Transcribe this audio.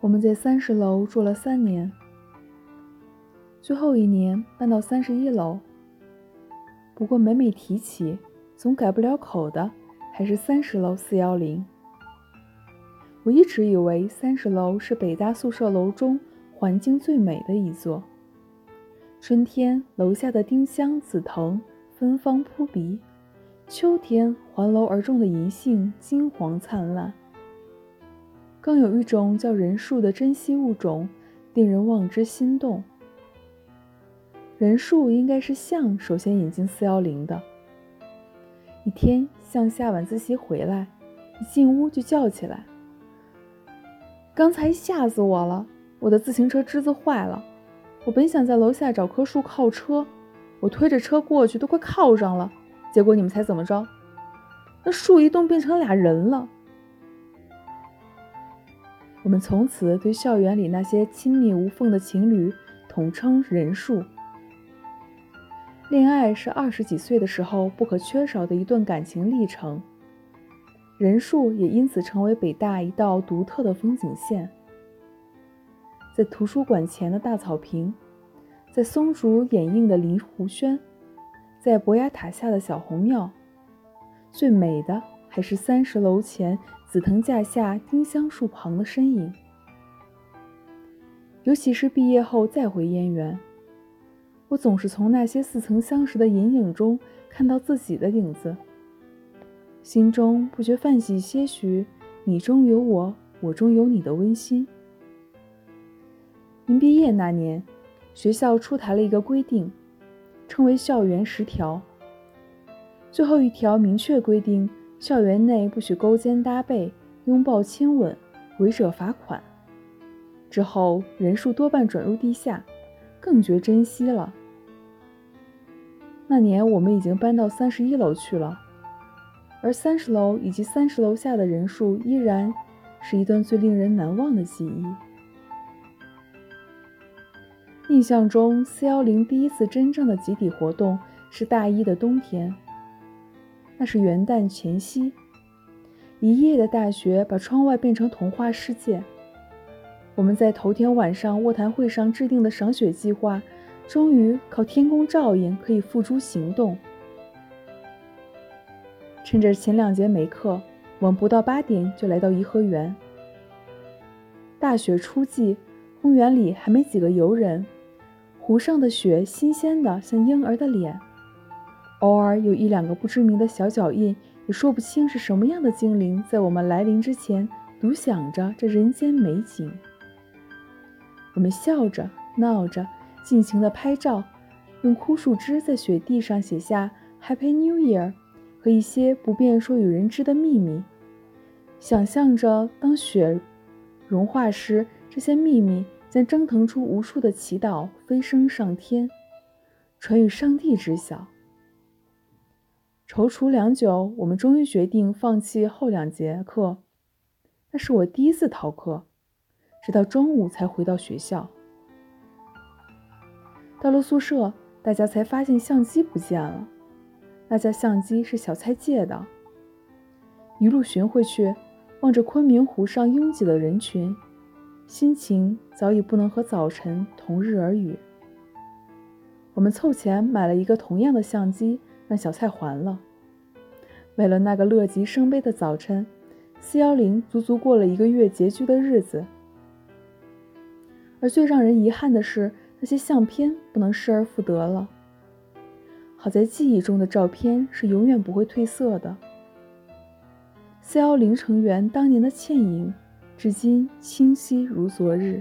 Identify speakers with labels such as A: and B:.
A: 我们在三十楼住了三年，最后一年搬到三十一楼。不过每每提起，总改不了口的还是三十楼四幺零。我一直以为三十楼是北大宿舍楼中环境最美的一座。春天，楼下的丁香、紫藤芬芳扑鼻；秋天，环楼而种的银杏金黄灿烂。更有一种叫人树的珍稀物种，令人望之心动。人树应该是象首先引进四幺零的。一天，象下晚自习回来，一进屋就叫起来：“刚才吓死我了！我的自行车支子坏了，我本想在楼下找棵树靠车，我推着车过去都快靠上了，结果你们猜怎么着？那树一动变成俩人了。”我们从此对校园里那些亲密无缝的情侣统称“人数”。恋爱是二十几岁的时候不可缺少的一段感情历程，人数也因此成为北大一道独特的风景线。在图书馆前的大草坪，在松竹掩映的林湖轩，在博雅塔下的小红庙，最美的还是三十楼前。紫藤架下，丁香树旁的身影，尤其是毕业后再回燕园，我总是从那些似曾相识的隐影中看到自己的影子，心中不觉泛起些许“你中有我，我中有你”的温馨。临毕业那年，学校出台了一个规定，称为“校园十条”，最后一条明确规定。校园内不许勾肩搭背、拥抱亲吻，违者罚款。之后人数多半转入地下，更觉珍惜了。那年我们已经搬到三十一楼去了，而三十楼以及三十楼下的人数依然是一段最令人难忘的记忆。印象中，四幺零第一次真正的集体活动是大一的冬天。那是元旦前夕，一夜的大雪把窗外变成童话世界。我们在头天晚上卧谈会上制定的赏雪计划，终于靠天公照应可以付诸行动。趁着前两节没课，我们不到八点就来到颐和园。大雪初霁，公园里还没几个游人，湖上的雪新鲜的像婴儿的脸。偶尔有一两个不知名的小脚印，也说不清是什么样的精灵，在我们来临之前，独享着这人间美景。我们笑着闹着，尽情的拍照，用枯树枝在雪地上写下 “Happy New Year” 和一些不便说与人知的秘密，想象着当雪融化时，这些秘密将蒸腾出无数的祈祷，飞升上天，传与上帝知晓。踌躇良久，我们终于决定放弃后两节课。那是我第一次逃课，直到中午才回到学校。到了宿舍，大家才发现相机不见了。那架相机是小蔡借的。一路寻回去，望着昆明湖上拥挤的人群，心情早已不能和早晨同日而语。我们凑钱买了一个同样的相机。让小蔡还了。为了那个乐极生悲的早晨，四幺零足足过了一个月拮据的日子。而最让人遗憾的是，那些相片不能失而复得了。好在记忆中的照片是永远不会褪色的。四幺零成员当年的倩影，至今清晰如昨日。